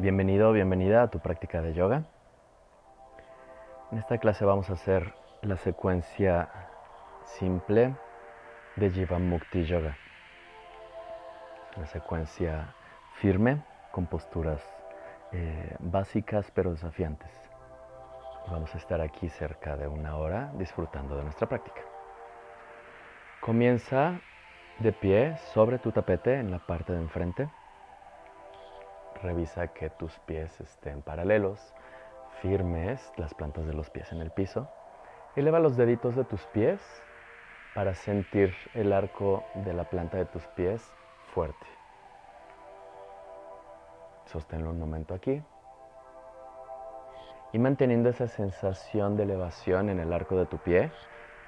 Bienvenido bienvenida a tu práctica de yoga. En esta clase vamos a hacer la secuencia simple de Jiva Mukti Yoga. Una secuencia firme con posturas eh, básicas pero desafiantes. Vamos a estar aquí cerca de una hora disfrutando de nuestra práctica. Comienza de pie sobre tu tapete en la parte de enfrente Revisa que tus pies estén paralelos, firmes, las plantas de los pies en el piso. Eleva los deditos de tus pies para sentir el arco de la planta de tus pies fuerte. Sosténlo un momento aquí. Y manteniendo esa sensación de elevación en el arco de tu pie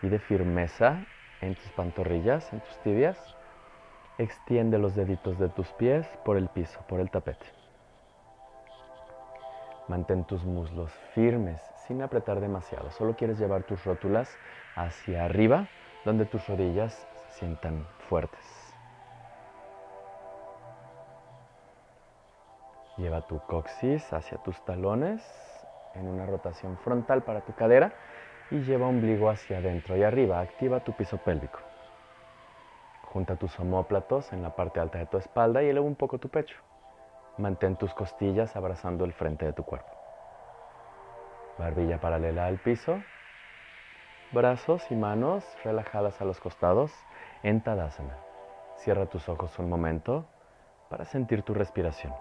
y de firmeza en tus pantorrillas, en tus tibias, extiende los deditos de tus pies por el piso, por el tapete. Mantén tus muslos firmes sin apretar demasiado. Solo quieres llevar tus rótulas hacia arriba, donde tus rodillas se sientan fuertes. Lleva tu coxis hacia tus talones en una rotación frontal para tu cadera y lleva ombligo hacia adentro y arriba. Activa tu piso pélvico. Junta tus omóplatos en la parte alta de tu espalda y eleva un poco tu pecho. Mantén tus costillas abrazando el frente de tu cuerpo. Barbilla paralela al piso. Brazos y manos relajadas a los costados en Tadasana. Cierra tus ojos un momento para sentir tu respiración.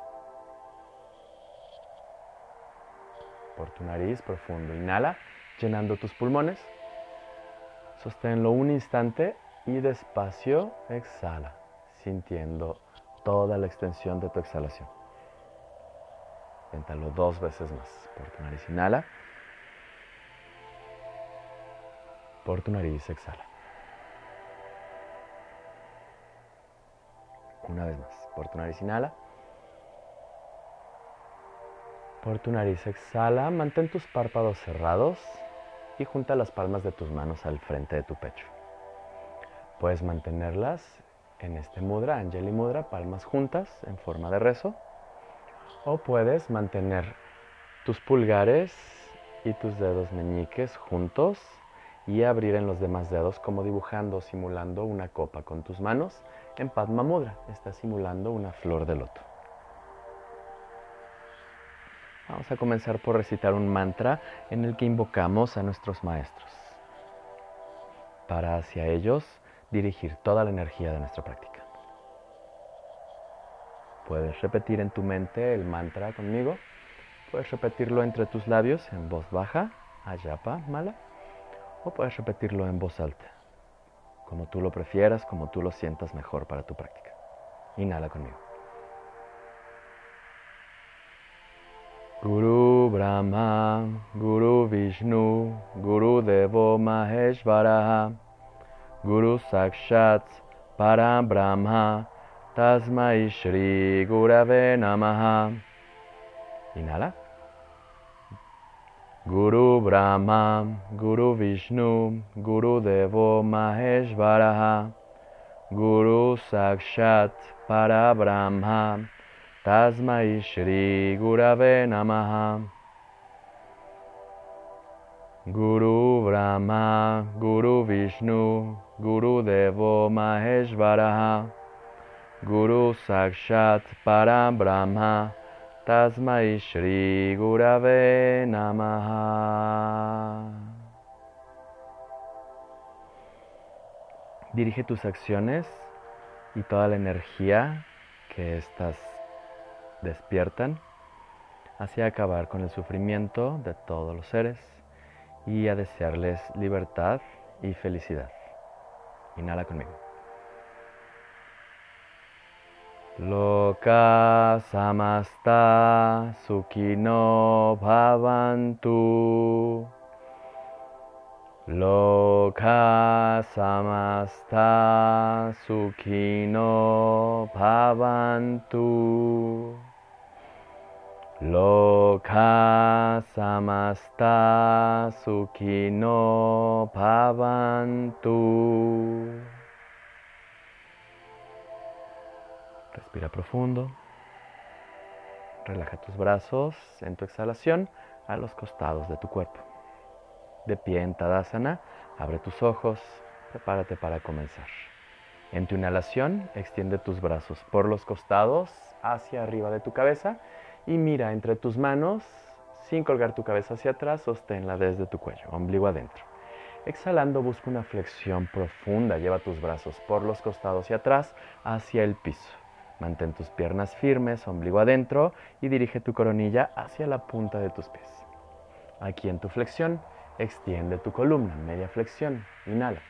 Por tu nariz profundo, inhala, llenando tus pulmones. Sosténlo un instante y despacio exhala, sintiendo toda la extensión de tu exhalación. Inténtalo dos veces más. Por tu nariz inhala. Por tu nariz exhala. Una vez más. Por tu nariz inhala. Por tu nariz exhala. Mantén tus párpados cerrados y junta las palmas de tus manos al frente de tu pecho. Puedes mantenerlas en este mudra, Anjali Mudra, palmas juntas en forma de rezo. O puedes mantener tus pulgares y tus dedos meñiques juntos y abrir en los demás dedos como dibujando, simulando una copa con tus manos en Padma Mudra. Estás simulando una flor de loto. Vamos a comenzar por recitar un mantra en el que invocamos a nuestros maestros para hacia ellos dirigir toda la energía de nuestra práctica. Puedes repetir en tu mente el mantra conmigo. Puedes repetirlo entre tus labios en voz baja, ayapa, mala. O puedes repetirlo en voz alta, como tú lo prefieras, como tú lo sientas mejor para tu práctica. Inhala conmigo. Guru Brahma, Guru Vishnu, Guru Devo Maheshvaraha, Guru Sakshat Brahma. Tasmai Shri Gurave Namaha. Inhala. Guru Brahma, Guru Vishnu, Guru Devo Maheshvaraha, Guru Sakshat Parabrahma, Tasmai Shri Gurave Namaha. Guru Brahma, Guru Vishnu, Guru Devo Maheshvaraha, Guru Sakshat Brahma Tasmai Shri Gurave Namaha. Dirige tus acciones y toda la energía que éstas despiertan hacia acabar con el sufrimiento de todos los seres y a desearles libertad y felicidad. Inhala conmigo. Loka samasta sukino bhavantu. Loka samasta sukino bhavantu. Loka samasta sukino bhavantu. Respira profundo. Relaja tus brazos en tu exhalación a los costados de tu cuerpo. De pie en Tadasana, abre tus ojos, prepárate para comenzar. En tu inhalación, extiende tus brazos por los costados hacia arriba de tu cabeza y mira entre tus manos, sin colgar tu cabeza hacia atrás, sosténla desde tu cuello, ombligo adentro. Exhalando, busca una flexión profunda. Lleva tus brazos por los costados y atrás hacia el piso. Mantén tus piernas firmes, ombligo adentro y dirige tu coronilla hacia la punta de tus pies. Aquí en tu flexión, extiende tu columna, media flexión. Inhala.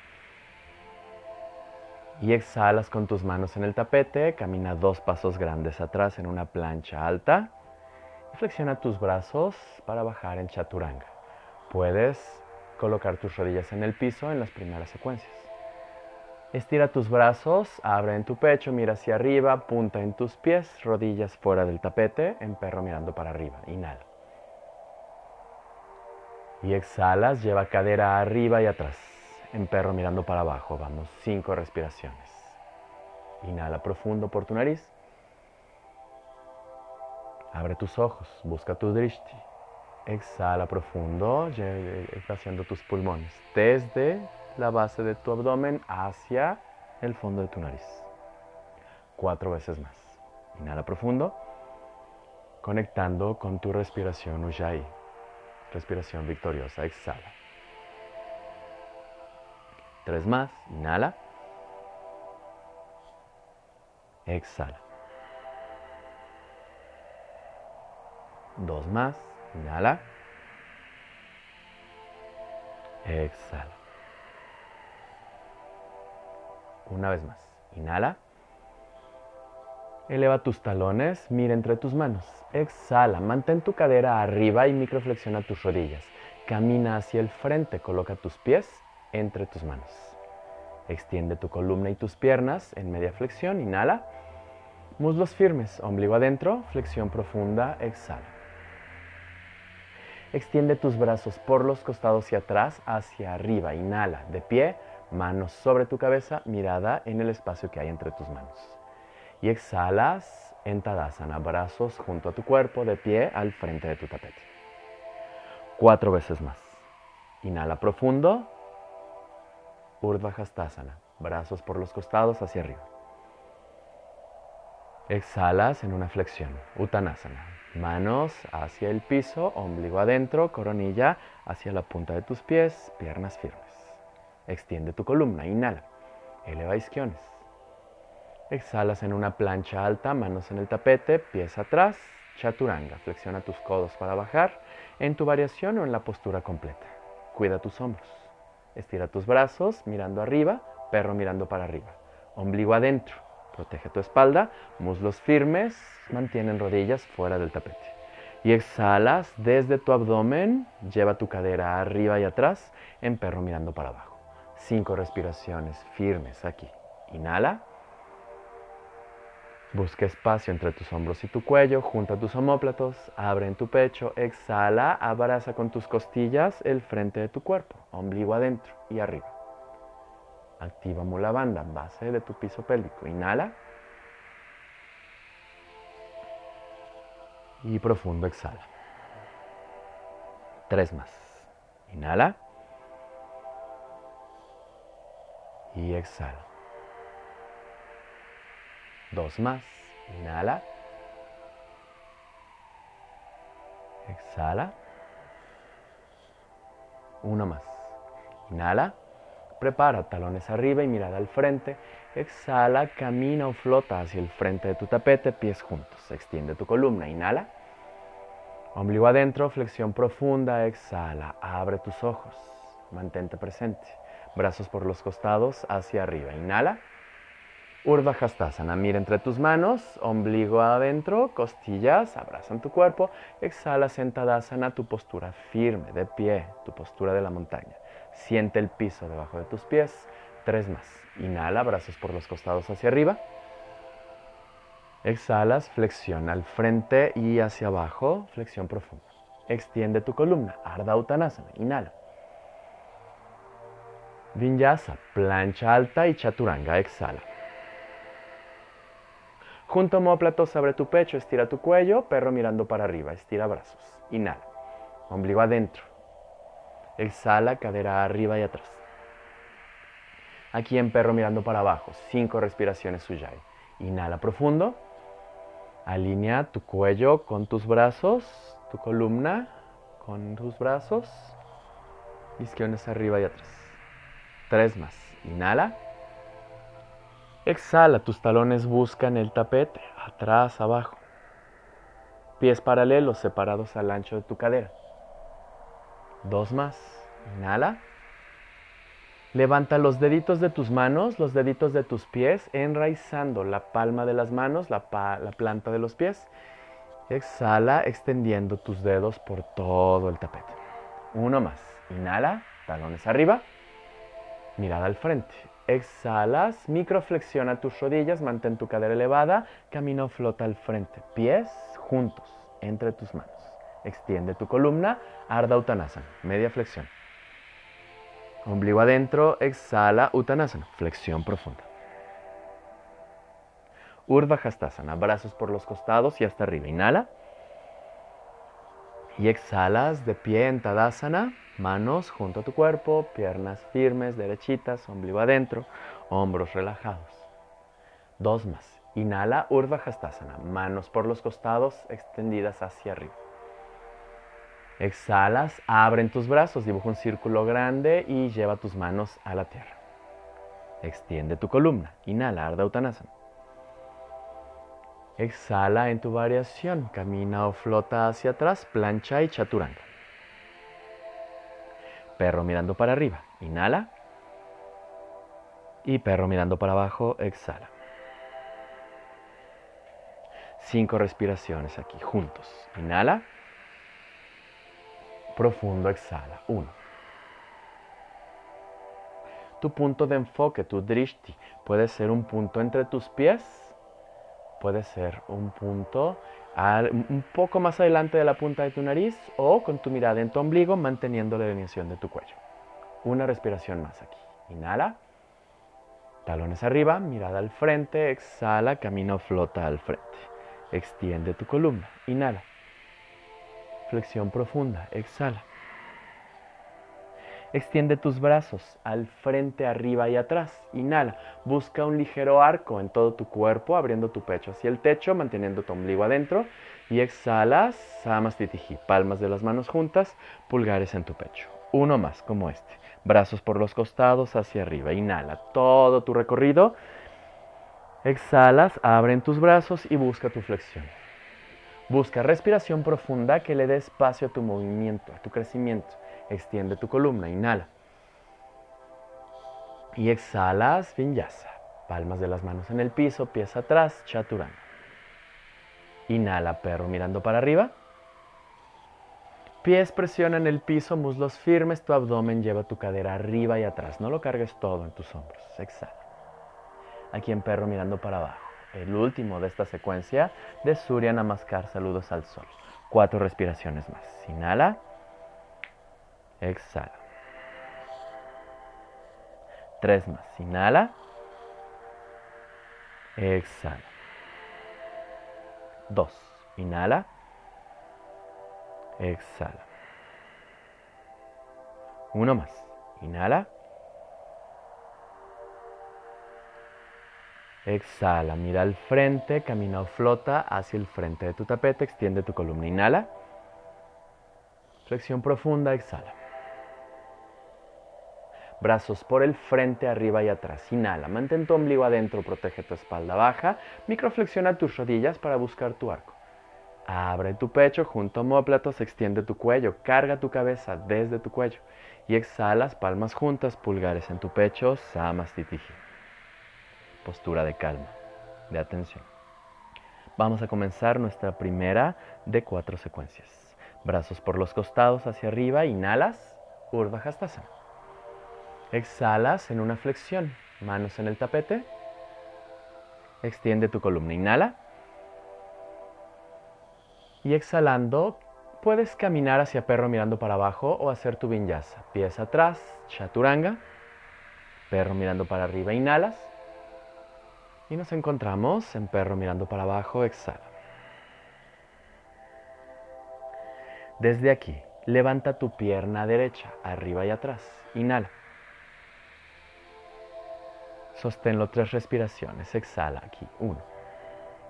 Y exhalas con tus manos en el tapete, camina dos pasos grandes atrás en una plancha alta. Y flexiona tus brazos para bajar en chaturanga. Puedes colocar tus rodillas en el piso en las primeras secuencias. Estira tus brazos, abre en tu pecho, mira hacia arriba, punta en tus pies, rodillas fuera del tapete, en perro mirando para arriba. Inhala. Y exhalas, lleva cadera arriba y atrás, en perro mirando para abajo. Vamos, cinco respiraciones. Inhala profundo por tu nariz. Abre tus ojos, busca tu drishti. Exhala profundo, haciendo tus pulmones desde la base de tu abdomen hacia el fondo de tu nariz. Cuatro veces más. Inhala profundo, conectando con tu respiración Ujjayi, respiración victoriosa. Exhala. Tres más. Inhala. Exhala. Dos más. Inhala. Exhala. Una vez más. Inhala. Eleva tus talones, mira entre tus manos. Exhala, mantén tu cadera arriba y microflexiona tus rodillas. Camina hacia el frente, coloca tus pies entre tus manos. Extiende tu columna y tus piernas en media flexión. Inhala. Muslos firmes, ombligo adentro, flexión profunda, exhala. Extiende tus brazos por los costados y atrás hacia arriba. Inhala, de pie, manos sobre tu cabeza, mirada en el espacio que hay entre tus manos. Y exhalas en Tadasana, brazos junto a tu cuerpo, de pie al frente de tu tapete. Cuatro veces más. Inhala profundo. Urdhva Hastasana, brazos por los costados hacia arriba. Exhalas en una flexión, Uttanasana, Manos hacia el piso, ombligo adentro, coronilla hacia la punta de tus pies, piernas firmes. Extiende tu columna, inhala, eleva isquiones. Exhalas en una plancha alta, manos en el tapete, pies atrás, chaturanga. Flexiona tus codos para bajar en tu variación o en la postura completa. Cuida tus hombros. Estira tus brazos mirando arriba, perro mirando para arriba. Ombligo adentro Protege tu espalda, muslos firmes, mantienen rodillas fuera del tapete. Y exhalas desde tu abdomen, lleva tu cadera arriba y atrás en perro mirando para abajo. Cinco respiraciones firmes aquí. Inhala. Busca espacio entre tus hombros y tu cuello, junta tus omóplatos, abre en tu pecho, exhala, abraza con tus costillas el frente de tu cuerpo, ombligo adentro y arriba. Activa Mula Banda, base de tu piso pélvico. Inhala. Y profundo exhala. Tres más. Inhala. Y exhala. Dos más. Inhala. Exhala. Uno más. Inhala. Prepara talones arriba y mirada al frente. Exhala, camina o flota hacia el frente de tu tapete, pies juntos. Extiende tu columna, inhala. Ombligo adentro, flexión profunda, exhala. Abre tus ojos, mantente presente. Brazos por los costados hacia arriba, inhala. Urdhva Hastasana, mira entre tus manos, ombligo adentro, costillas, abrazan tu cuerpo. Exhala, Sentadasana, tu postura firme, de pie, tu postura de la montaña. Siente el piso debajo de tus pies. Tres más. Inhala, brazos por los costados hacia arriba. Exhalas, flexión al frente y hacia abajo, flexión profunda. Extiende tu columna, Ardha Uttanasana. Inhala. Vinyasa, plancha alta y chaturanga. Exhala. Junto homóplatos abre tu pecho, estira tu cuello, perro mirando para arriba, estira brazos. Inhala. Ombligo adentro. Exhala, cadera arriba y atrás. Aquí en perro mirando para abajo, cinco respiraciones Suyai. Inhala profundo. Alinea tu cuello con tus brazos, tu columna con tus brazos. Isquiones arriba y atrás. Tres más. Inhala. Exhala, tus talones buscan el tapete, atrás, abajo. Pies paralelos separados al ancho de tu cadera. Dos más. Inhala. Levanta los deditos de tus manos, los deditos de tus pies, enraizando la palma de las manos, la, la planta de los pies. Exhala, extendiendo tus dedos por todo el tapete. Uno más. Inhala, talones arriba, mirada al frente. Exhalas, microflexiona tus rodillas, mantén tu cadera elevada, camino flota al frente, pies juntos entre tus manos. Extiende tu columna, Ardha Uttanasana, media flexión. Ombligo adentro, exhala, Uttanasana, flexión profunda. Urdhva Hastasana, brazos por los costados y hasta arriba. Inhala. Y exhalas de pie en Tadasana, Manos junto a tu cuerpo, piernas firmes, derechitas, ombligo adentro, hombros relajados. Dos más. Inhala, Urdhva Hastasana. Manos por los costados, extendidas hacia arriba. Exhalas, abren tus brazos, dibuja un círculo grande y lleva tus manos a la tierra. Extiende tu columna. Inhala, Ardha Uttanasana. Exhala en tu variación. Camina o flota hacia atrás, plancha y chaturanga perro mirando para arriba, inhala. Y perro mirando para abajo, exhala. Cinco respiraciones aquí, juntos. Inhala. Profundo, exhala. Uno. Tu punto de enfoque, tu drishti, puede ser un punto entre tus pies, puede ser un punto un poco más adelante de la punta de tu nariz o con tu mirada en tu ombligo manteniendo la alineación de tu cuello. Una respiración más aquí. Inhala. Talones arriba, mirada al frente, exhala, camino flota al frente. Extiende tu columna. Inhala. Flexión profunda. Exhala. Extiende tus brazos al frente, arriba y atrás. Inhala. Busca un ligero arco en todo tu cuerpo, abriendo tu pecho hacia el techo, manteniendo tu ombligo adentro. Y exhalas. Samastitihi. Palmas de las manos juntas, pulgares en tu pecho. Uno más, como este. Brazos por los costados hacia arriba. Inhala todo tu recorrido. Exhalas, abren tus brazos y busca tu flexión. Busca respiración profunda que le dé espacio a tu movimiento, a tu crecimiento. Extiende tu columna, inhala. Y exhalas, vinyasa. Palmas de las manos en el piso, pies atrás, chaturanga. Inhala, perro mirando para arriba. Pies presionan el piso, muslos firmes, tu abdomen lleva tu cadera arriba y atrás. No lo cargues todo en tus hombros. Exhala. Aquí en perro mirando para abajo. El último de esta secuencia de Surya Namaskar, saludos al sol. Cuatro respiraciones más. Inhala. Exhala. Tres más. Inhala. Exhala. Dos. Inhala. Exhala. Uno más. Inhala. Exhala, mira al frente, camina o flota hacia el frente de tu tapete, extiende tu columna, inhala. Flexión profunda, exhala. Brazos por el frente, arriba y atrás. Inhala, mantén tu ombligo adentro, protege tu espalda baja. Microflexiona tus rodillas para buscar tu arco. Abre tu pecho junto a homóplatos, extiende tu cuello, carga tu cabeza desde tu cuello y exhalas, palmas juntas, pulgares en tu pecho, samastitihi. Postura de calma, de atención. Vamos a comenzar nuestra primera de cuatro secuencias. Brazos por los costados hacia arriba, inhalas, Urdhva Hastasana. Exhalas en una flexión, manos en el tapete. Extiende tu columna, inhala. Y exhalando, puedes caminar hacia perro mirando para abajo o hacer tu vinyasa. Pies atrás, chaturanga. Perro mirando para arriba, inhalas. Y nos encontramos en perro mirando para abajo, exhala. Desde aquí, levanta tu pierna derecha, arriba y atrás. Inhala. Sosténlo tres respiraciones. Exhala aquí. Uno.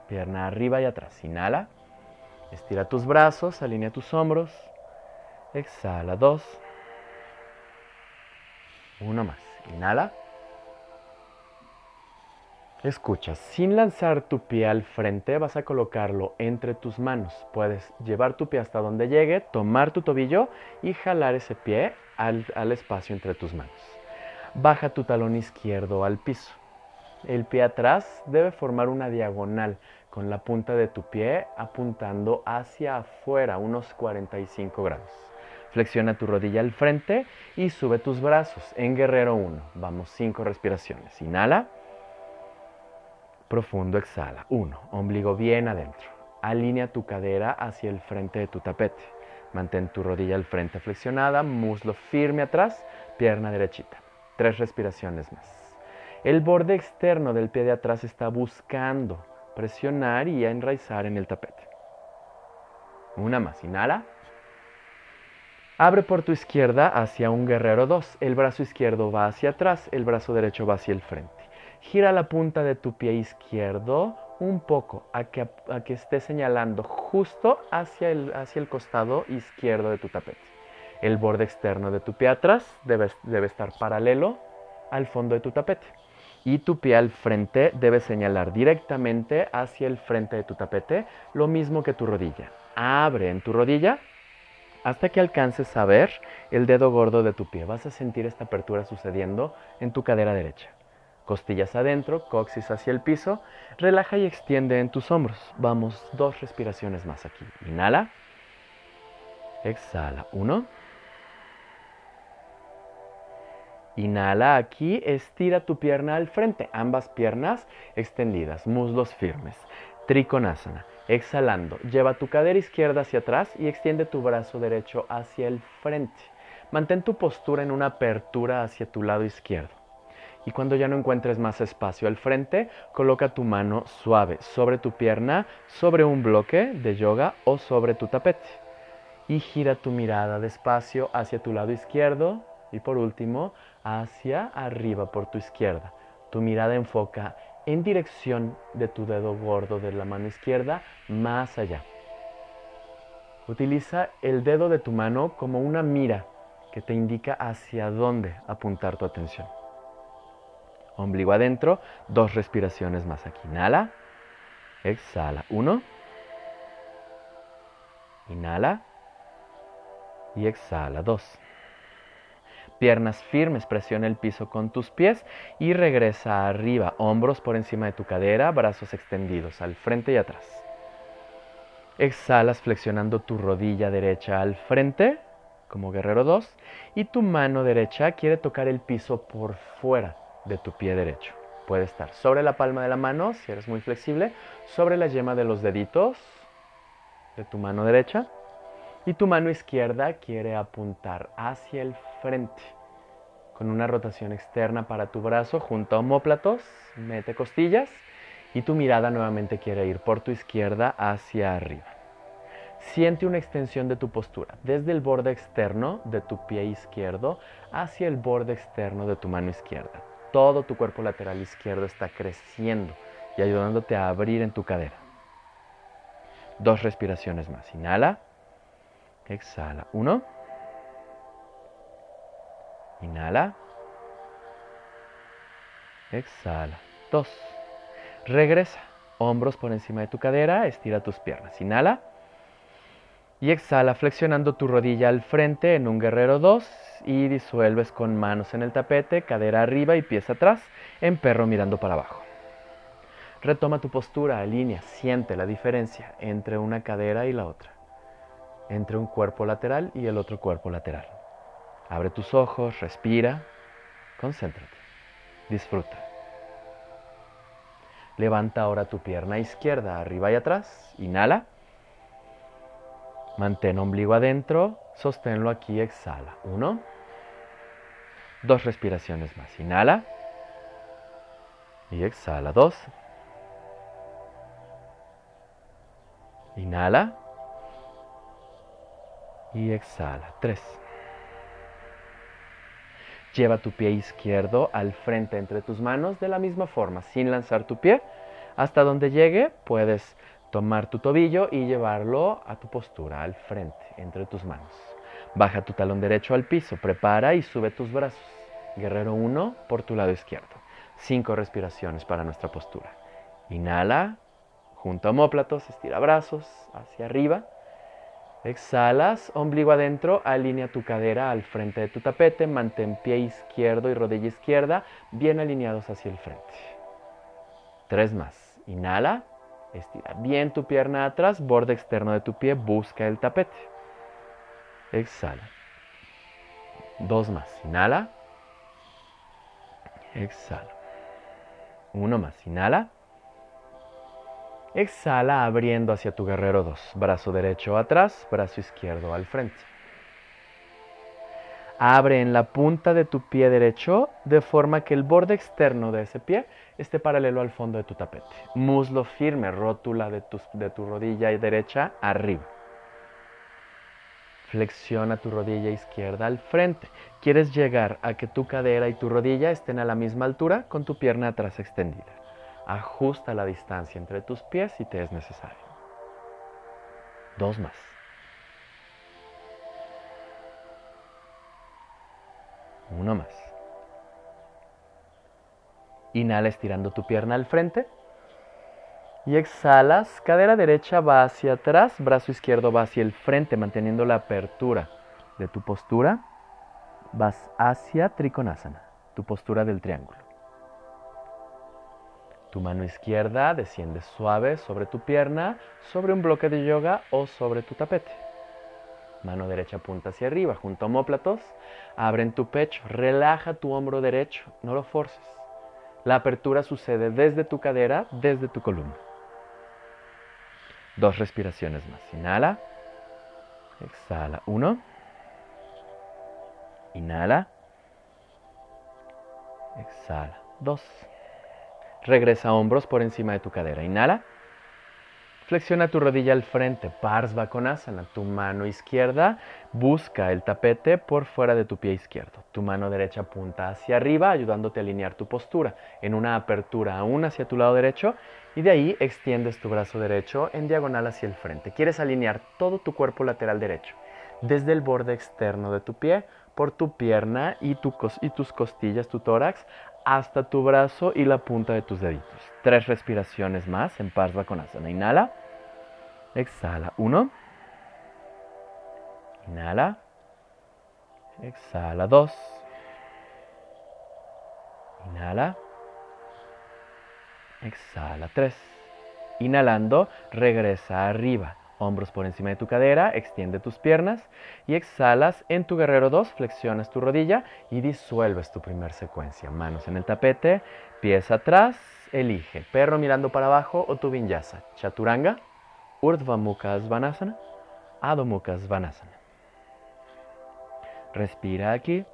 Pierna arriba y atrás. Inhala. Estira tus brazos, alinea tus hombros. Exhala. Dos. Uno más. Inhala. Escucha, sin lanzar tu pie al frente, vas a colocarlo entre tus manos. Puedes llevar tu pie hasta donde llegue, tomar tu tobillo y jalar ese pie al, al espacio entre tus manos. Baja tu talón izquierdo al piso. El pie atrás debe formar una diagonal con la punta de tu pie apuntando hacia afuera, unos 45 grados. Flexiona tu rodilla al frente y sube tus brazos en guerrero 1. Vamos, 5 respiraciones. Inhala. Profundo, exhala. 1. Ombligo bien adentro. Alinea tu cadera hacia el frente de tu tapete. Mantén tu rodilla al frente flexionada, muslo firme atrás, pierna derechita. Tres respiraciones más. El borde externo del pie de atrás está buscando presionar y enraizar en el tapete. Una más, inhala. Abre por tu izquierda hacia un guerrero 2. El brazo izquierdo va hacia atrás, el brazo derecho va hacia el frente. Gira la punta de tu pie izquierdo un poco a que, esté señalando justo hacia el costado izquierdo de tu tapete. El borde externo de tu pie atrás debe, debe estar paralelo al fondo de tu tapete y tu pie al frente debe señalar directamente hacia el frente de tu tapete, lo mismo que tu rodilla. Abre en tu rodilla hasta que alcances a ver el dedo gordo de tu pie. Vas a sentir esta apertura sucediendo en tu cadera derecha. Costillas adentro, coxis hacia el piso. Relaja y extiende en tus hombros. Vamos, dos respiraciones más aquí. Inhala. Exhala. Uno. Inhala aquí, estira tu pierna al frente, ambas piernas extendidas, muslos firmes. Trikonasana. Exhalando, lleva tu cadera izquierda hacia atrás y extiende tu brazo derecho hacia el frente. Mantén tu postura en una apertura hacia tu lado izquierdo. Y cuando ya no encuentres más espacio al frente, coloca tu mano suave sobre tu pierna, sobre un bloque de yoga o sobre tu tapete. Y gira tu mirada despacio hacia tu lado izquierdo. Y por último, hacia arriba por tu izquierda. Tu mirada enfoca en dirección de tu dedo gordo de la mano izquierda más allá. Utiliza el dedo de tu mano como una mira que te indica hacia dónde apuntar tu atención. Ombligo adentro, dos respiraciones más aquí. Inhala, exhala. Uno, inhala y exhala. Dos. Piernas firmes, presiona el piso con tus pies y regresa arriba, hombros por encima de tu cadera, brazos extendidos al frente y atrás. Exhalas flexionando tu rodilla derecha al frente, como guerrero 2, y tu mano derecha quiere tocar el piso por fuera de tu pie derecho. Puede estar sobre la palma de la mano, si eres muy flexible, sobre la yema de los deditos de tu mano derecha y tu mano izquierda quiere apuntar hacia el frente. Con una rotación externa para tu brazo junto a homóplatos, mete costillas y tu mirada nuevamente quiere ir por tu izquierda hacia arriba. Siente una extensión de tu postura, desde el borde externo de tu pie izquierdo hacia el borde externo de tu mano izquierda. Todo tu cuerpo lateral izquierdo está creciendo y ayudándote a abrir en tu cadera. Dos respiraciones más. Inhala. Exhala. Uno. Inhala. Exhala. Dos. Regresa. Hombros por encima de tu cadera. Estira tus piernas. Inhala. Y exhala flexionando tu rodilla al frente en un guerrero 2 y disuelves con manos en el tapete, cadera arriba y pies atrás, en perro mirando para abajo. Retoma tu postura, alinea, siente la diferencia entre una cadera y la otra entre un cuerpo lateral y el otro cuerpo lateral. Abre tus ojos, respira, concéntrate, disfruta. Levanta ahora tu pierna izquierda arriba y atrás, inhala. Mantén ombligo adentro, sosténlo aquí, exhala. Uno, dos respiraciones más. Inhala y exhala. Dos. Inhala y exhala. Tres. Lleva tu pie izquierdo al frente entre tus manos de la misma forma, sin lanzar tu pie. Hasta donde llegue, puedes tomar tu tobillo y llevarlo a tu postura, al frente, entre tus manos. Baja tu talón derecho al piso, prepara y sube tus brazos. Guerrero 1 por tu lado izquierdo. Cinco respiraciones para nuestra postura. Inhala, junto a homóplatos, estira brazos hacia arriba. Exhalas, ombligo adentro, alinea tu cadera al frente de tu tapete, mantén pie izquierdo y rodilla izquierda bien alineados hacia el frente. Tres más. Inhala, estira bien tu pierna atrás, borde externo de tu pie, busca el tapete. Exhala. Dos más. Inhala. Exhala. Uno más. Inhala. Exhala abriendo hacia tu guerrero 2. Brazo derecho atrás, brazo izquierdo al frente. Abre en la punta de tu pie derecho de forma que el borde externo de ese pie esté paralelo al fondo de tu tapete. Muslo firme, rótula de tu, de tu rodilla derecha arriba. Flexiona tu rodilla izquierda al frente. Quieres llegar a que tu cadera y tu rodilla estén a la misma altura con tu pierna atrás extendida. Ajusta la distancia entre tus pies si te es necesario. Dos más. Uno más. Inhala estirando tu pierna al frente. Y exhalas, cadera derecha va hacia atrás, brazo izquierdo va hacia el frente, manteniendo la apertura de tu postura. Vas hacia Trikonasana, tu postura del triángulo. Tu mano izquierda desciende suave sobre tu pierna, sobre un bloque de yoga o sobre tu tapete. Mano derecha punta hacia arriba, junto a homóplatos. Abren tu pecho, relaja tu hombro derecho, no lo forces. La apertura sucede desde tu cadera, desde tu columna. Dos respiraciones más. Inhala. Exhala. Uno. Inhala. Exhala. Dos. Regresa hombros por encima de tu cadera. Inhala. Flexiona tu rodilla al frente, Parsva Konasana. Tu mano izquierda busca el tapete por fuera de tu pie izquierdo. Tu mano derecha apunta hacia arriba, ayudándote a alinear tu postura en una apertura aún hacia tu lado derecho y de ahí extiendes tu brazo derecho en diagonal hacia el frente. Quieres alinear todo tu cuerpo lateral derecho, desde el borde externo de tu pie, por tu pierna y, tus costillas, tu tórax, hasta tu brazo y la punta de tus deditos. Tres respiraciones más en Parsva Konasana. Inhala. Exhala. Uno. Inhala. Exhala. Dos. Inhala. Exhala. Tres. Inhalando, regresa arriba. Hombros por encima de tu cadera, extiende tus piernas y exhalas en tu guerrero 2, flexionas tu rodilla y disuelves tu primer secuencia. Manos en el tapete, pies atrás, elige perro mirando para abajo o tu vinyasa. Chaturanga Urdhva Mukha Svanasana, Adho Mukha Svanasana. Respira aquí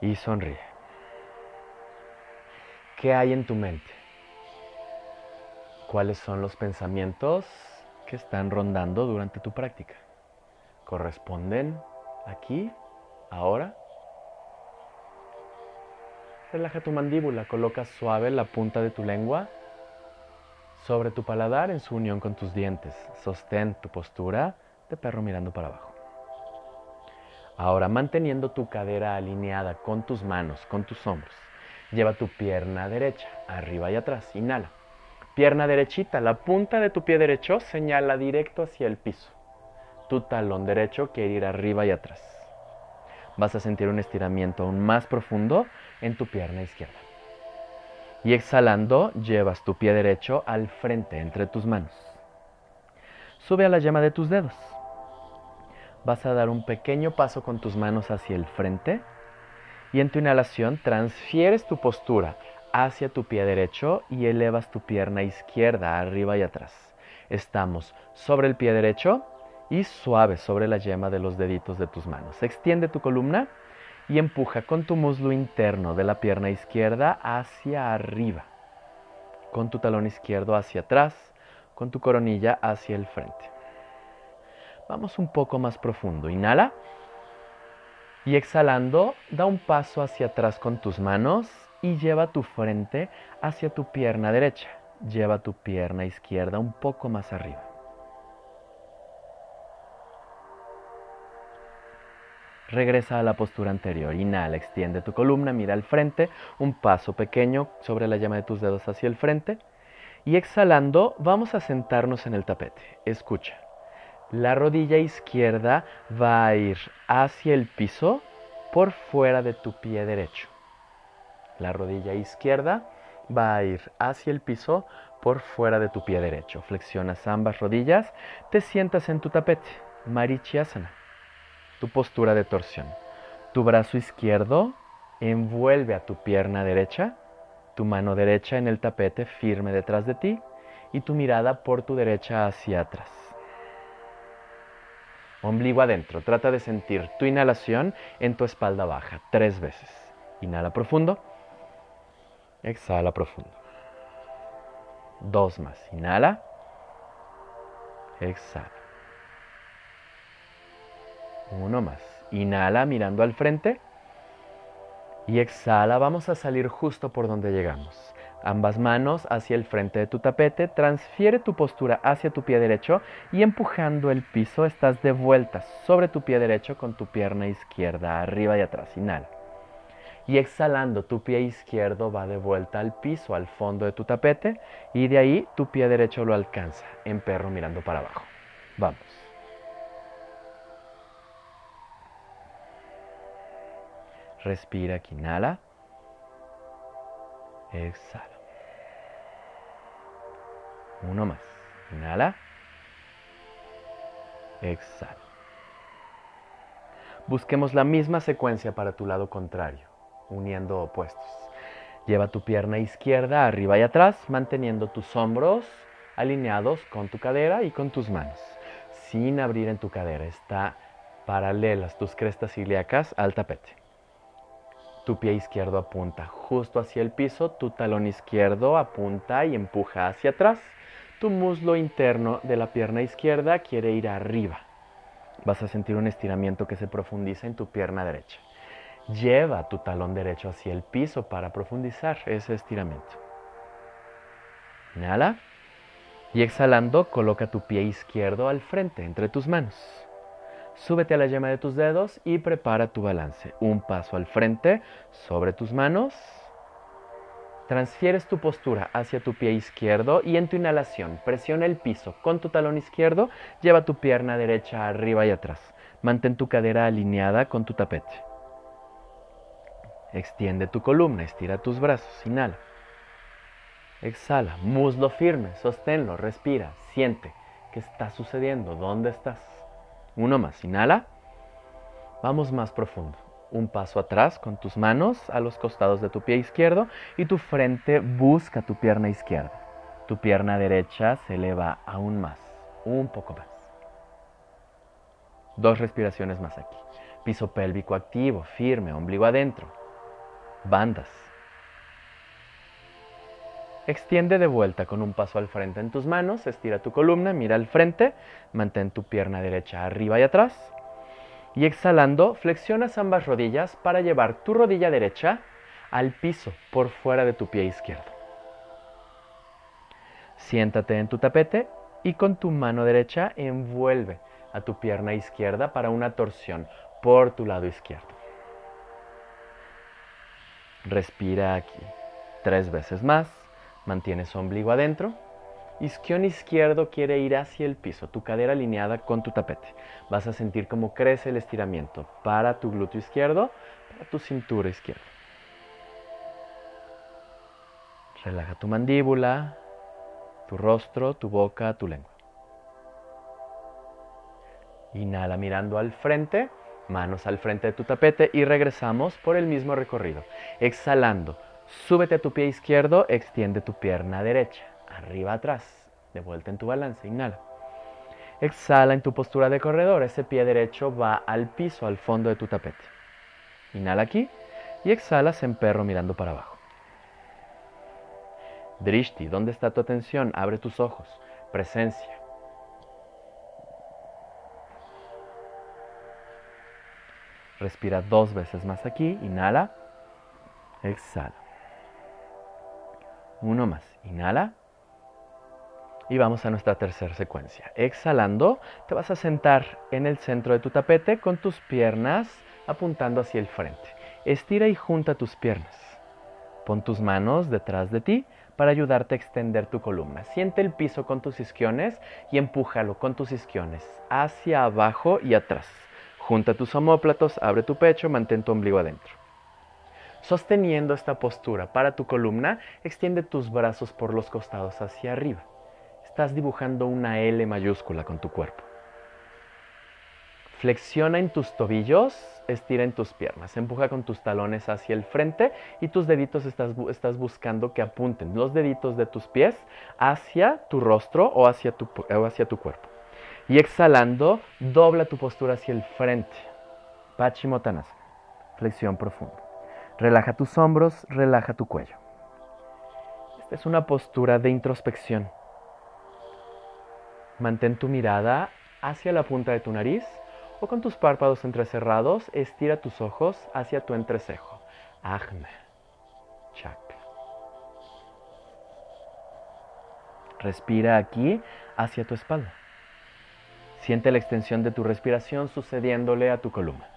y sonríe. ¿Qué hay en tu mente? ¿Cuáles son los pensamientos que están rondando durante tu práctica? ¿Corresponden aquí, ahora? Relaja tu mandíbula, coloca suave la punta de tu lengua sobre tu paladar en su unión con tus dientes. Sostén tu postura de perro mirando para abajo. Ahora manteniendo tu cadera alineada con tus manos, con tus hombros. Lleva tu pierna derecha arriba y atrás. Inhala. Pierna derechita, la punta de tu pie derecho señala directo hacia el piso. Tu talón derecho quiere ir arriba y atrás. Vas a sentir un estiramiento aún más profundo en tu pierna izquierda. Y exhalando, llevas tu pie derecho al frente entre tus manos. Sube a la yema de tus dedos. Vas a dar un pequeño paso con tus manos hacia el frente y en tu inhalación transfieres tu postura hacia tu pie derecho y elevas tu pierna izquierda arriba y atrás. Estamos sobre el pie derecho y suave sobre la yema de los deditos de tus manos. Extiende tu columna y empuja con tu muslo interno de la pierna izquierda hacia arriba, con tu talón izquierdo hacia atrás, con tu coronilla hacia el frente. Vamos un poco más profundo. Inhala. Y exhalando, da un paso hacia atrás con tus manos y lleva tu frente hacia tu pierna derecha. Lleva tu pierna izquierda un poco más arriba. Regresa a la postura anterior. Inhala, extiende tu columna, mira al frente, un paso pequeño sobre la llama de tus dedos hacia el frente. Y exhalando, vamos a sentarnos en el tapete. Escucha. La rodilla izquierda va a ir hacia el piso por fuera de tu pie derecho. La rodilla izquierda va a ir hacia el piso por fuera de tu pie derecho. Flexionas ambas rodillas, te sientas en tu tapete, Marichiasana, tu postura de torsión. Tu brazo izquierdo envuelve a tu pierna derecha, tu mano derecha en el tapete firme detrás de ti y tu mirada por tu derecha hacia atrás. Ombligo adentro. Trata de sentir tu inhalación en tu espalda baja tres veces. Inhala profundo. Exhala profundo. Dos más. Inhala. Exhala. Uno más. Inhala mirando al frente. Y exhala. Vamos a salir justo por donde llegamos ambas manos hacia el frente de tu tapete, transfiere tu postura hacia tu pie derecho y empujando el piso estás de vuelta sobre tu pie derecho con tu pierna izquierda arriba y atrás. Inhala. Y exhalando, tu pie izquierdo va de vuelta al piso, al fondo de tu tapete y de ahí tu pie derecho lo alcanza en perro mirando para abajo. Vamos. Respira aquí, inhala. Exhala. Uno más. Inhala. Exhala. Busquemos la misma secuencia para tu lado contrario, uniendo opuestos. Lleva tu pierna izquierda arriba y atrás, manteniendo tus hombros alineados con tu cadera y con tus manos, sin abrir en tu cadera. Está paralelas tus crestas ilíacas al tapete. Tu pie izquierdo apunta justo hacia el piso, tu talón izquierdo apunta y empuja hacia atrás tu muslo interno de la pierna izquierda quiere ir arriba. Vas a sentir un estiramiento que se profundiza en tu pierna derecha. Lleva tu talón derecho hacia el piso para profundizar ese estiramiento. Inhala. Y exhalando, coloca tu pie izquierdo al frente entre tus manos. Súbete a la yema de tus dedos y prepara tu balance. Un paso al frente sobre tus manos Transfieres tu postura hacia tu pie izquierdo y en tu inhalación presiona el piso con tu talón izquierdo, lleva tu pierna derecha arriba y atrás. Mantén tu cadera alineada con tu tapete. Extiende tu columna, estira tus brazos, inhala. Exhala, muslo firme, sosténlo, respira, siente qué está sucediendo, dónde estás. Uno más, inhala. Vamos más profundo un paso atrás con tus manos a los costados de tu pie izquierdo y tu frente busca tu pierna izquierda. Tu pierna derecha se eleva aún más, un poco más. Dos respiraciones más aquí. Piso pélvico activo, firme, ombligo adentro. Bandas. Extiende de vuelta con un paso al frente en tus manos, estira tu columna, mira al frente, mantén tu pierna derecha arriba y atrás y exhalando, flexionas ambas rodillas para llevar tu rodilla derecha al piso por fuera de tu pie izquierdo. Siéntate en tu tapete y con tu mano derecha envuelve a tu pierna izquierda para una torsión por tu lado izquierdo. Respira aquí tres veces más, mantienes ombligo adentro Isquión izquierdo quiere ir hacia el piso, tu cadera alineada con tu tapete. Vas a sentir cómo crece el estiramiento para tu glúteo izquierdo, para tu cintura izquierda. Relaja tu mandíbula, tu rostro, tu boca, tu lengua. Inhala mirando al frente, manos al frente de tu tapete y regresamos por el mismo recorrido. Exhalando, súbete a tu pie izquierdo, extiende tu pierna derecha arriba atrás, de vuelta en tu balance, inhala. Exhala en tu postura de corredor, ese pie derecho va al piso, al fondo de tu tapete. Inhala aquí y exhalas en perro mirando para abajo. Drishti, ¿dónde está tu atención? Abre tus ojos. Presencia. Respira dos veces más aquí. Inhala. Exhala. Uno más. Inhala. Y vamos a nuestra tercera secuencia. Exhalando, te vas a sentar en el centro de tu tapete con tus piernas apuntando hacia el frente. Estira y junta tus piernas. Pon tus manos detrás de ti para ayudarte a extender tu columna. Siente el piso con tus isquiones y empújalo con tus isquiones hacia abajo y atrás. Junta tus omóplatos, abre tu pecho, mantén tu ombligo adentro. Sosteniendo esta postura para tu columna, extiende tus brazos por los costados hacia arriba. Estás dibujando una L mayúscula con tu cuerpo. Flexiona en tus tobillos, estira en tus piernas, empuja con tus talones hacia el frente y tus deditos estás, estás buscando que apunten los deditos de tus pies hacia tu rostro o hacia tu, o hacia tu cuerpo. Y exhalando, dobla tu postura hacia el frente. Pachimottanasana. Flexión profunda. Relaja tus hombros, relaja tu cuello. Esta es una postura de introspección. Mantén tu mirada hacia la punta de tu nariz o con tus párpados entrecerrados, estira tus ojos hacia tu entrecejo. Ajna. Chakra. Respira aquí hacia tu espalda. Siente la extensión de tu respiración sucediéndole a tu columna.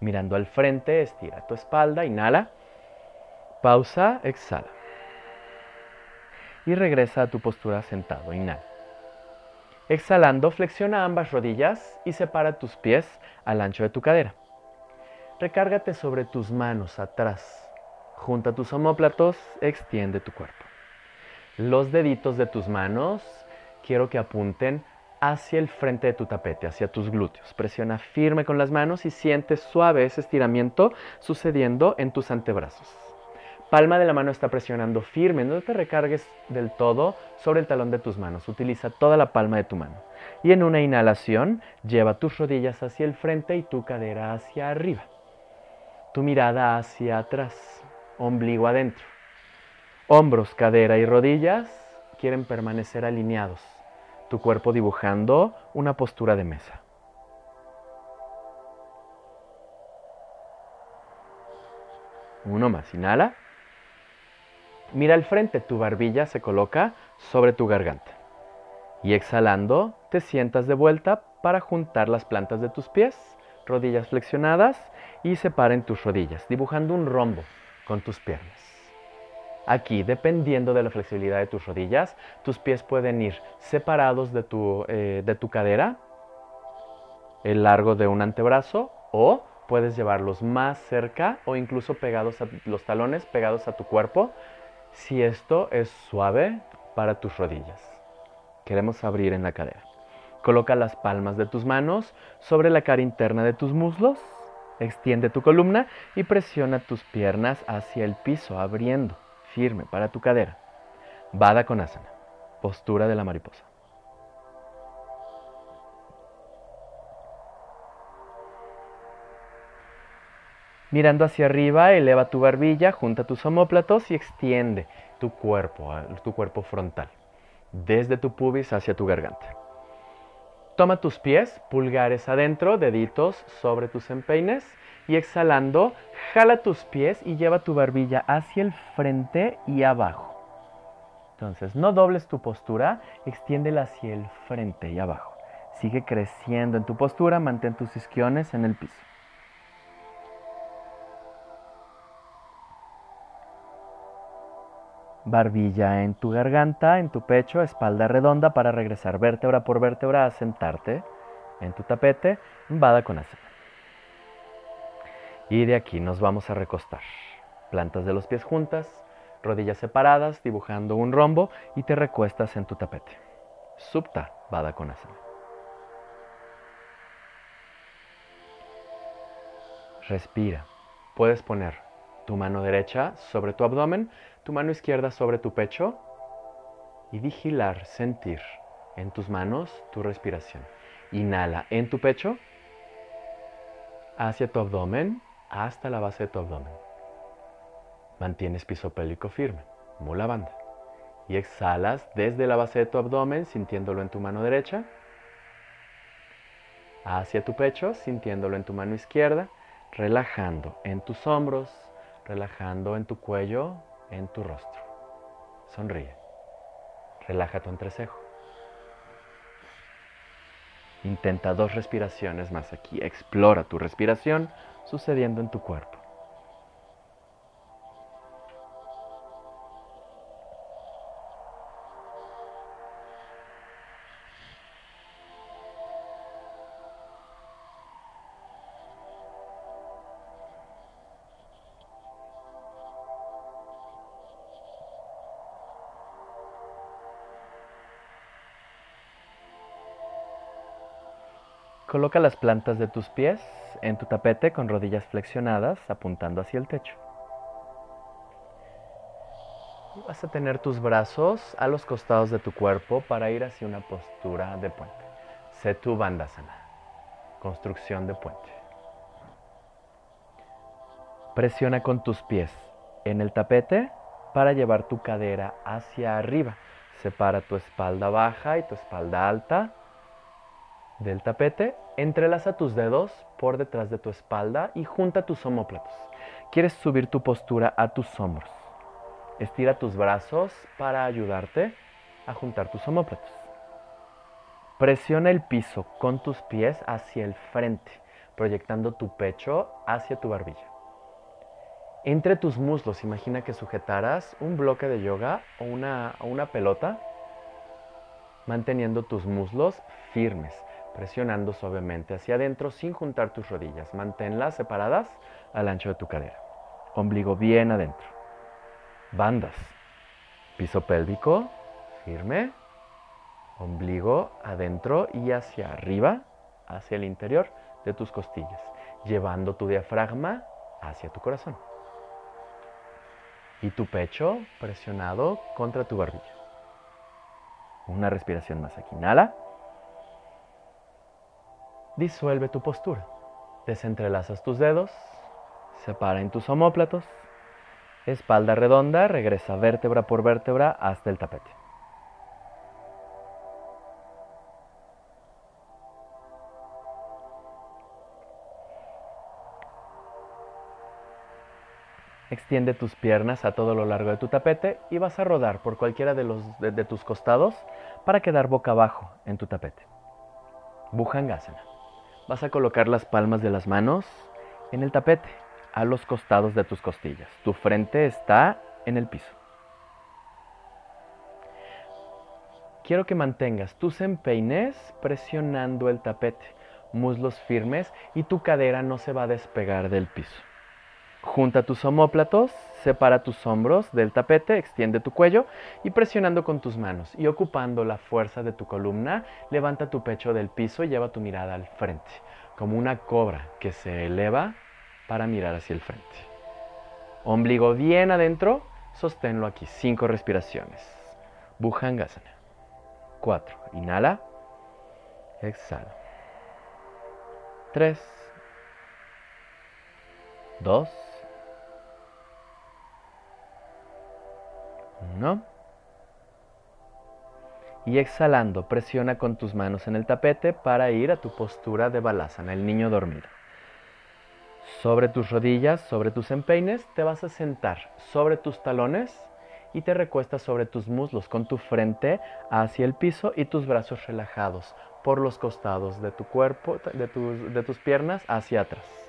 Mirando al frente, estira tu espalda, inhala, pausa, exhala. Y regresa a tu postura sentado, inhala. Exhalando, flexiona ambas rodillas y separa tus pies al ancho de tu cadera. Recárgate sobre tus manos atrás. Junta tus omóplatos, extiende tu cuerpo. Los deditos de tus manos quiero que apunten hacia el frente de tu tapete, hacia tus glúteos. Presiona firme con las manos y siente suave ese estiramiento sucediendo en tus antebrazos. Palma de la mano está presionando firme, no te recargues del todo sobre el talón de tus manos. Utiliza toda la palma de tu mano. Y en una inhalación, lleva tus rodillas hacia el frente y tu cadera hacia arriba. Tu mirada hacia atrás, ombligo adentro. Hombros, cadera y rodillas quieren permanecer alineados tu cuerpo dibujando una postura de mesa. Uno más, inhala. Mira al frente, tu barbilla se coloca sobre tu garganta. Y exhalando, te sientas de vuelta para juntar las plantas de tus pies, rodillas flexionadas y separen tus rodillas, dibujando un rombo con tus piernas. Aquí, dependiendo de la flexibilidad de tus rodillas, tus pies pueden ir separados de tu, eh, de tu cadera, el largo de un antebrazo, o puedes llevarlos más cerca o incluso pegados a los talones, pegados a tu cuerpo, si esto es suave para tus rodillas. Queremos abrir en la cadera. Coloca las palmas de tus manos sobre la cara interna de tus muslos, extiende tu columna y presiona tus piernas hacia el piso, abriendo firme para tu cadera. Vada asana, postura de la mariposa. Mirando hacia arriba, eleva tu barbilla, junta tus omóplatos y extiende tu cuerpo, tu cuerpo frontal, desde tu pubis hacia tu garganta. Toma tus pies, pulgares adentro, deditos sobre tus empeines y exhalando, jala tus pies y lleva tu barbilla hacia el frente y abajo. Entonces, no dobles tu postura, extiéndela hacia el frente y abajo. Sigue creciendo en tu postura, mantén tus isquiones en el piso. Barbilla en tu garganta, en tu pecho, espalda redonda para regresar vértebra por vértebra a sentarte en tu tapete, Vada con asana. Y de aquí nos vamos a recostar. Plantas de los pies juntas, rodillas separadas, dibujando un rombo y te recuestas en tu tapete. Supta Vada Konasana. Respira. Puedes poner tu mano derecha sobre tu abdomen, tu mano izquierda sobre tu pecho y vigilar, sentir en tus manos tu respiración. Inhala en tu pecho, hacia tu abdomen hasta la base de tu abdomen. Mantienes piso pélvico firme, mula banda. Y exhalas desde la base de tu abdomen, sintiéndolo en tu mano derecha. hacia tu pecho, sintiéndolo en tu mano izquierda, relajando en tus hombros, relajando en tu cuello, en tu rostro. Sonríe. Relaja tu entrecejo. Intenta dos respiraciones más aquí. Explora tu respiración sucediendo en tu cuerpo. Coloca las plantas de tus pies en tu tapete con rodillas flexionadas apuntando hacia el techo. vas a tener tus brazos a los costados de tu cuerpo para ir hacia una postura de puente. Setu Bandhasana, construcción de puente. Presiona con tus pies en el tapete para llevar tu cadera hacia arriba. Separa tu espalda baja y tu espalda alta del tapete, entrelaza tus dedos por detrás de tu espalda y junta tus omóplatos. Quieres subir tu postura a tus hombros. Estira tus brazos para ayudarte a juntar tus omóplatos. Presiona el piso con tus pies hacia el frente, proyectando tu pecho hacia tu barbilla. Entre tus muslos, imagina que sujetaras un bloque de yoga o una, o una pelota, manteniendo tus muslos firmes presionando suavemente hacia adentro sin juntar tus rodillas. Manténlas separadas al ancho de tu cadera. Ombligo bien adentro. Bandas. Piso pélvico firme. Ombligo adentro y hacia arriba, hacia el interior de tus costillas, llevando tu diafragma hacia tu corazón. Y tu pecho presionado contra tu barbilla. Una respiración más aquí. Inhala. Disuelve tu postura. Desentrelazas tus dedos, separa en tus omóplatos, espalda redonda, regresa vértebra por vértebra hasta el tapete. Extiende tus piernas a todo lo largo de tu tapete y vas a rodar por cualquiera de, los, tus costados para quedar boca abajo en tu tapete. Bhujangasana. Vas a colocar las palmas de las manos en el tapete, a los costados de tus costillas. Tu frente está en el piso. Quiero que mantengas tus empeines presionando el tapete, muslos firmes y tu cadera no se va a despegar del piso. Junta tus omóplatos, separa tus hombros del tapete, extiende tu cuello y presionando con tus manos y ocupando la fuerza de tu columna, levanta tu pecho del piso y lleva tu mirada al frente, como una cobra que se eleva para mirar hacia el frente. Ombligo bien adentro, sosténlo aquí, cinco respiraciones. Bhujangasana. Cuatro. Inhala. Exhala. Tres. Dos. ¿No? Y exhalando, presiona con tus manos en el tapete para ir a tu postura de balasana, el niño dormido. Sobre tus rodillas, sobre tus empeines, te vas a sentar sobre tus talones y te recuestas sobre tus muslos con tu frente hacia el piso y tus brazos relajados por los costados de tu cuerpo, de tus, de tus piernas hacia atrás.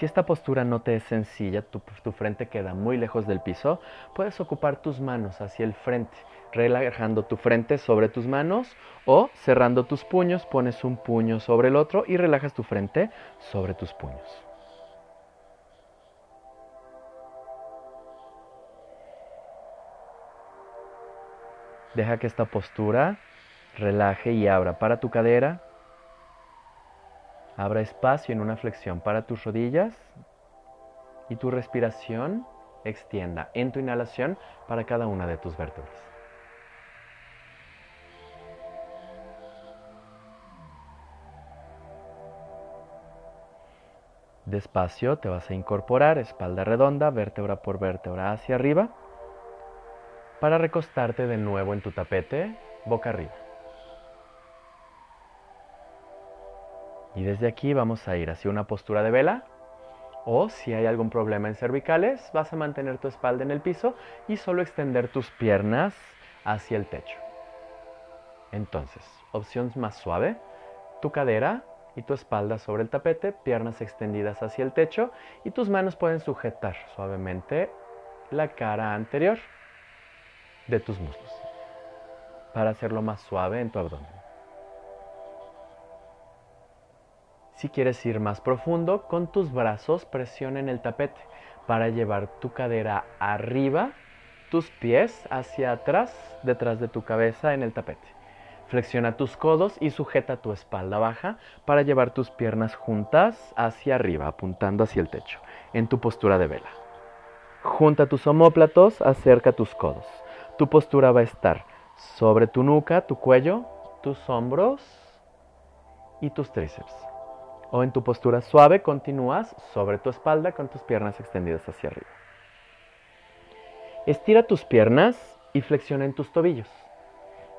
Si esta postura no te es sencilla, tu, frente queda muy lejos del piso, puedes ocupar tus manos hacia el frente, relajando tu frente sobre tus manos o cerrando tus puños, pones un puño sobre el otro y relajas tu frente sobre tus puños. Deja que esta postura relaje y abra para tu cadera, Abra espacio en una flexión para tus rodillas y tu respiración extienda en tu inhalación para cada una de tus vértebras. Despacio te vas a incorporar espalda redonda, vértebra por vértebra hacia arriba, para recostarte de nuevo en tu tapete, boca arriba. Y desde aquí vamos a ir hacia una postura de vela. O si hay algún problema en cervicales, vas a mantener tu espalda en el piso y solo extender tus piernas hacia el techo. Entonces, opción más suave, tu cadera y tu espalda sobre el tapete, piernas extendidas hacia el techo y tus manos pueden sujetar suavemente la cara anterior de tus muslos para hacerlo más suave en tu abdomen. Si quieres ir más profundo, con tus brazos presiona en el tapete para llevar tu cadera arriba, tus pies hacia atrás, detrás de tu cabeza en el tapete. Flexiona tus codos y sujeta tu espalda baja para llevar tus piernas juntas hacia arriba, apuntando hacia el techo, en tu postura de vela. Junta tus omóplatos, acerca tus codos. Tu postura va a estar sobre tu nuca, tu cuello, tus hombros y tus tríceps o en tu postura suave continúas sobre tu espalda con tus piernas extendidas hacia arriba. Estira tus piernas y flexiona en tus tobillos.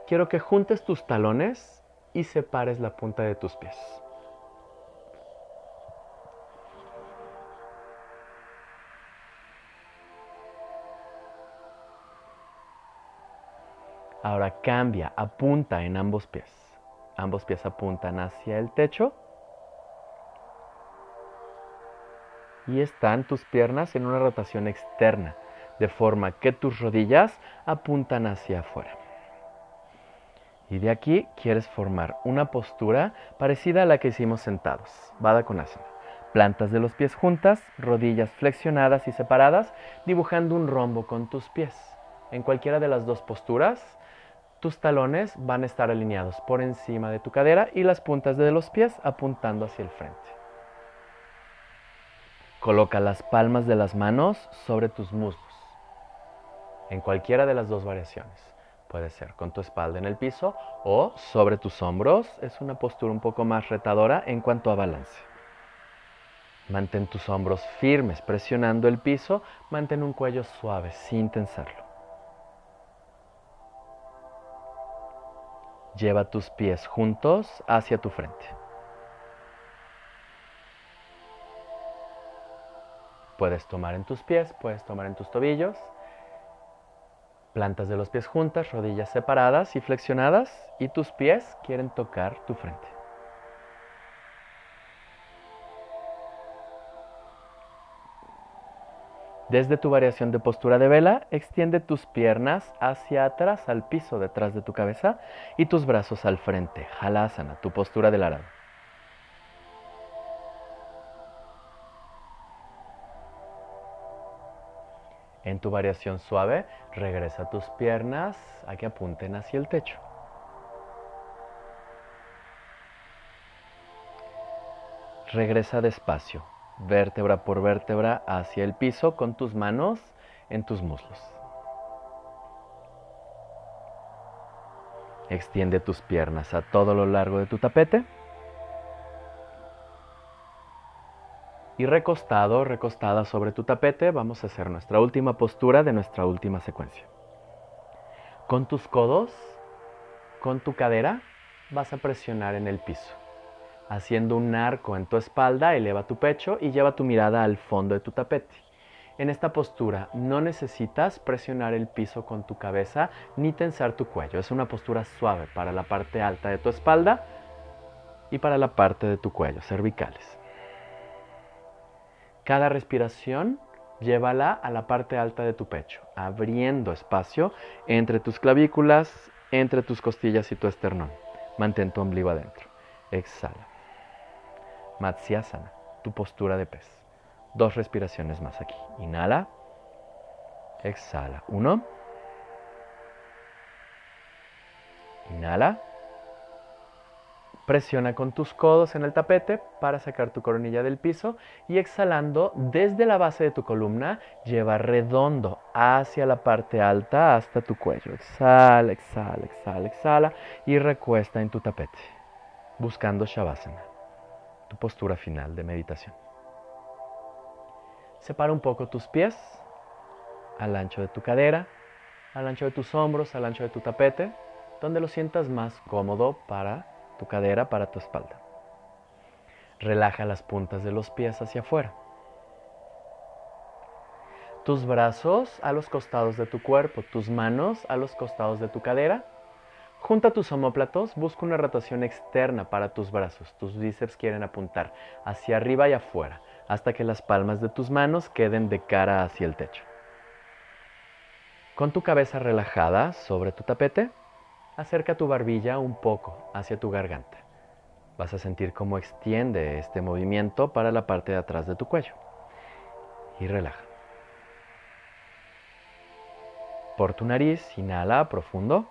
Quiero que juntes tus talones y separes la punta de tus pies. Ahora cambia, apunta en ambos pies. Ambos pies apuntan hacia el techo y están tus piernas en una rotación externa, de forma que tus rodillas apuntan hacia afuera. Y de aquí quieres formar una postura parecida a la que hicimos sentados, Vada Konasana. Plantas de los pies juntas, rodillas flexionadas y separadas, dibujando un rombo con tus pies. En cualquiera de las dos posturas, tus talones van a estar alineados por encima de tu cadera y las puntas de los pies apuntando hacia el frente. Coloca las palmas de las manos sobre tus muslos, en cualquiera de las dos variaciones. Puede ser con tu espalda en el piso o sobre tus hombros. Es una postura un poco más retadora en cuanto a balance. Mantén tus hombros firmes presionando el piso. Mantén un cuello suave sin tensarlo. Lleva tus pies juntos hacia tu frente. Puedes tomar en tus pies, puedes tomar en tus tobillos. Plantas de los pies juntas, rodillas separadas y flexionadas y tus pies quieren tocar tu frente. Desde tu variación de postura de vela, extiende tus piernas hacia atrás al piso detrás de tu cabeza y tus brazos al frente. Halasana, tu postura del arado. En tu variación suave, regresa tus piernas a que apunten hacia el techo. Regresa despacio, vértebra por vértebra hacia el piso con tus manos en tus muslos. Extiende tus piernas a todo lo largo de tu tapete. Y recostado, recostada sobre tu tapete, vamos a hacer nuestra última postura de nuestra última secuencia. Con tus codos, con tu cadera, vas a presionar en el piso. Haciendo un arco en tu espalda, eleva tu pecho y lleva tu mirada al fondo de tu tapete. En esta postura no necesitas presionar el piso con tu cabeza ni tensar tu cuello. Es una postura suave para la parte alta de tu espalda y para la parte de tu cuello, cervicales. Cada respiración llévala a la parte alta de tu pecho, abriendo espacio entre tus clavículas, entre tus costillas y tu esternón. Mantén tu ombligo adentro. Exhala. Matsyasana, tu postura de pez. Dos respiraciones más aquí. Inhala. Exhala. Uno. Inhala. Presiona con tus codos en el tapete para sacar tu coronilla del piso y exhalando desde la base de tu columna, lleva redondo hacia la parte alta hasta tu cuello. Exhala, exhala, exhala, exhala y recuesta en tu tapete, buscando Shavasana, tu postura final de meditación. Separa un poco tus pies al ancho de tu cadera, al ancho de tus hombros, al ancho de tu tapete, donde lo sientas más cómodo para tu cadera para tu espalda. Relaja las puntas de los pies hacia afuera. Tus brazos a los costados de tu cuerpo, tus manos a los costados de tu cadera. Junta tus omóplatos, busca una rotación externa para tus brazos. Tus bíceps quieren apuntar hacia arriba y afuera, hasta que las palmas de tus manos queden de cara hacia el techo. Con tu cabeza relajada sobre tu tapete, acerca tu barbilla un poco hacia tu garganta. Vas a sentir cómo extiende este movimiento para la parte de atrás de tu cuello. Y relaja. Por tu nariz, inhala profundo.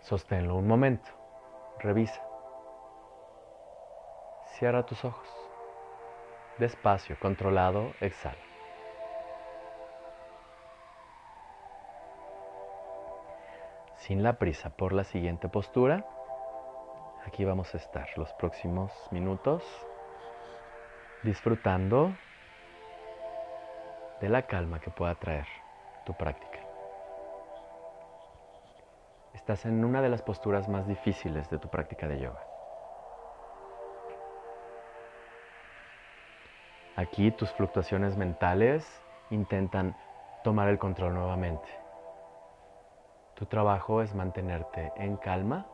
Sosténlo un momento. Revisa. Cierra tus ojos. Despacio, controlado, exhala. Sin la prisa por la siguiente postura, aquí vamos a estar los próximos minutos disfrutando de la calma que pueda traer tu práctica. Estás en una de las posturas más difíciles de tu práctica de yoga. Aquí tus fluctuaciones mentales intentan tomar el control nuevamente. Tu trabajo es mantenerte en calma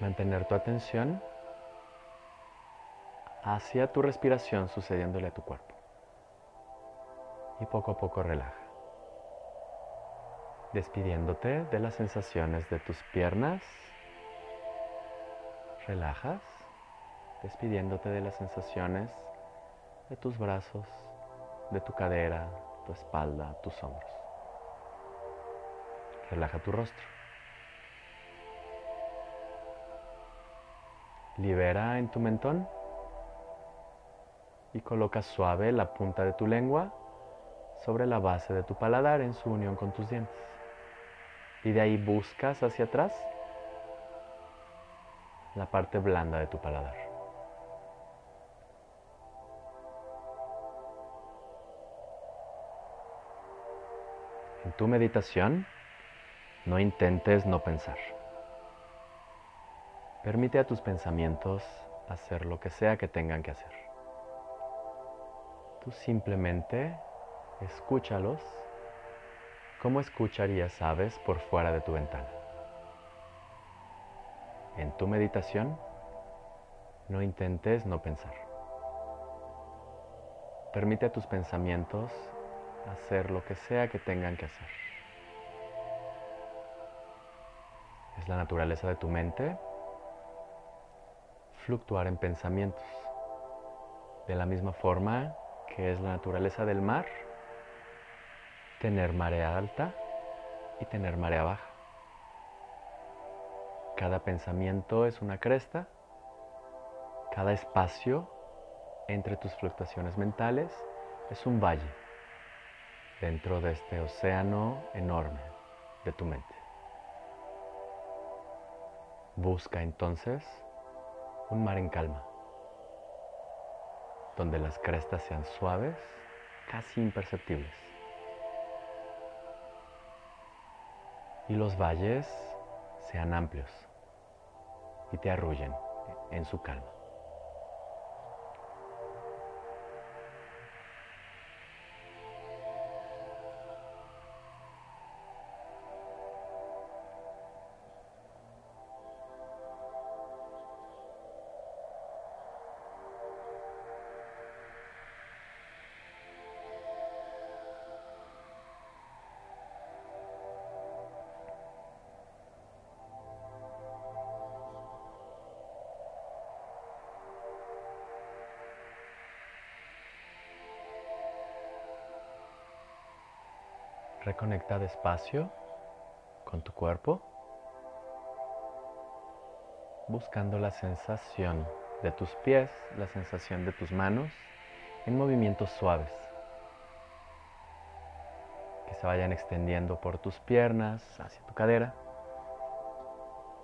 mantener tu atención hacia tu respiración sucediéndole a tu cuerpo. Y poco a poco relaja. Despidiéndote de las sensaciones de tus piernas. Relajas. Despidiéndote de las sensaciones de tus brazos, de tu cadera, tu espalda, tus hombros. Relaja tu rostro. Libera en tu mentón y coloca suave la punta de tu lengua sobre la base de tu paladar en su unión con tus dientes. Y de ahí buscas hacia atrás la parte blanda de tu paladar. Tu meditación, no intentes no pensar. Permite a tus pensamientos hacer lo que sea que tengan que hacer. Tú simplemente escúchalos como escucharías aves por fuera de tu ventana. En tu meditación, no intentes no pensar. Permite a tus pensamientos hacer lo que sea que tengan que hacer. Es la naturaleza de tu mente fluctuar en pensamientos. De la misma forma que es la naturaleza del mar, tener marea alta y tener marea baja. Cada pensamiento es una cresta, cada espacio entre tus fluctuaciones mentales es un valle dentro de este océano enorme de tu mente. Busca entonces un mar en calma donde las crestas sean suaves, casi imperceptibles. Y los valles sean amplios y te arrullen en su calma. Reconecta despacio con tu cuerpo, buscando la sensación de tus pies, la sensación de tus manos en movimientos suaves que se vayan extendiendo por tus piernas hacia tu cadera,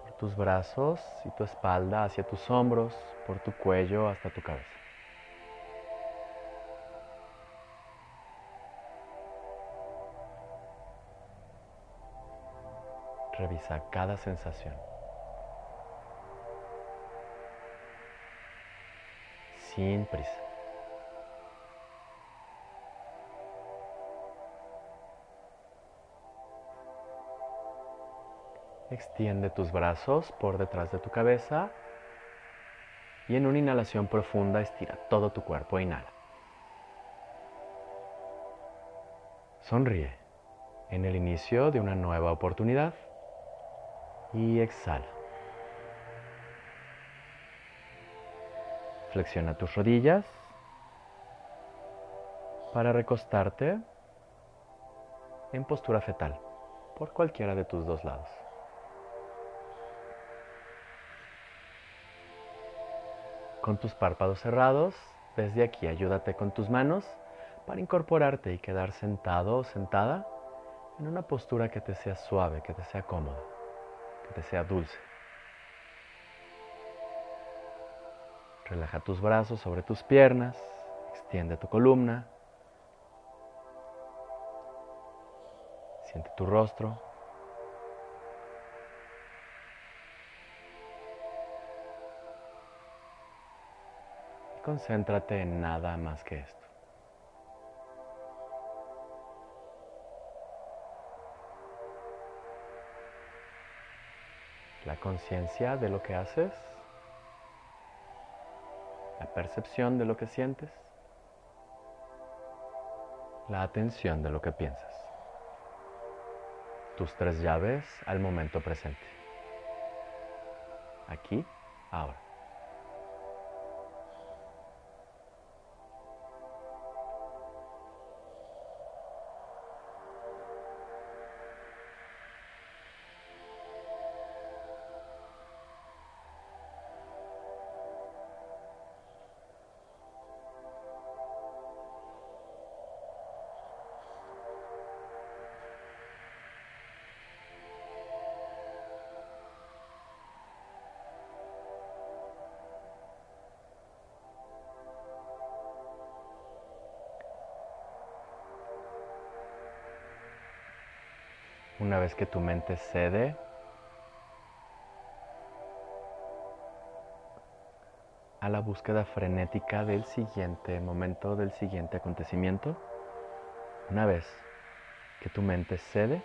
por tus brazos y tu espalda hacia tus hombros, por tu cuello hasta tu cabeza. Revisa cada sensación. Sin prisa. Extiende tus brazos por detrás de tu cabeza y en una inhalación profunda estira todo tu cuerpo. Inhala. Sonríe en el inicio de una nueva oportunidad y exhala. Flexiona tus rodillas para recostarte en postura fetal por cualquiera de tus dos lados. Con tus párpados cerrados, desde aquí ayúdate con tus manos para incorporarte y quedar sentado o sentada en una postura que te sea suave, que te sea cómoda, te sea dulce. Relaja tus brazos sobre tus piernas, extiende tu columna, siente tu rostro. Concéntrate en nada más que esto. La conciencia de lo que haces, la percepción de lo que sientes, la atención de lo que piensas. Tus tres llaves al momento presente. Aquí, ahora. Una vez que tu mente cede, a la búsqueda frenética del siguiente momento, del siguiente acontecimiento, una vez que tu mente cede,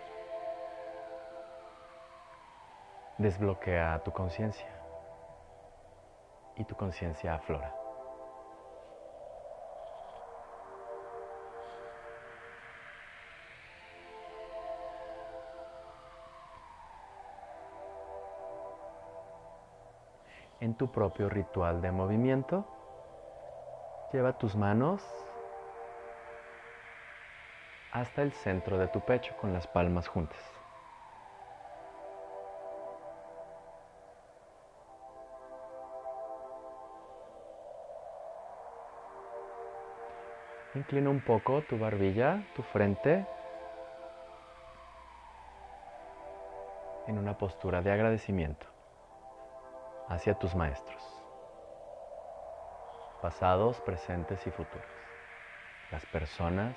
desbloquea tu conciencia y tu conciencia aflora. Tu propio ritual de movimiento. Lleva tus manos hasta el centro de tu pecho con las palmas juntas. Inclina un poco tu barbilla, tu frente, en una postura de agradecimiento hacia tus maestros, pasados, presentes y futuros, las personas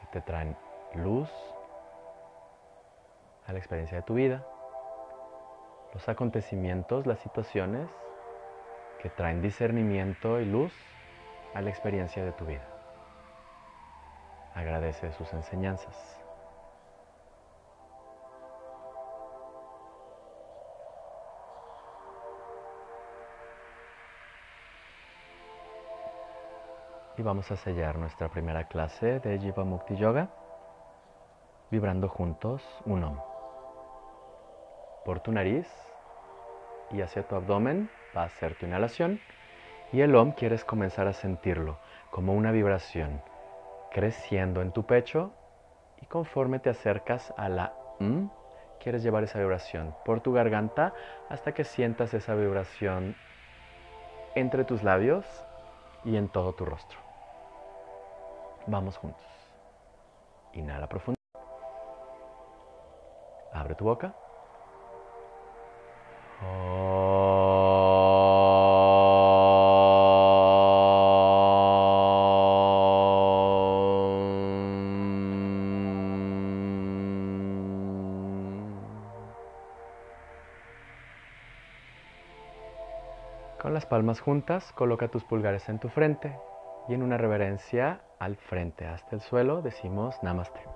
que te traen luz a la experiencia de tu vida, los acontecimientos, las situaciones que traen discernimiento y luz a la experiencia de tu vida. Agradece sus enseñanzas. Y vamos a sellar nuestra primera clase de Jiva Mukti Yoga vibrando juntos un Om. Por tu nariz y hacia tu abdomen va a ser tu inhalación y el Om quieres comenzar a sentirlo como una vibración creciendo en tu pecho y conforme te acercas a la M, quieres llevar esa vibración por tu garganta hasta que sientas esa vibración entre tus labios y en todo tu rostro. Vamos juntos. Inhala profundo. Abre tu boca. Con las palmas juntas, coloca tus pulgares en tu frente y en una reverencia al frente hasta el suelo decimos Namaste.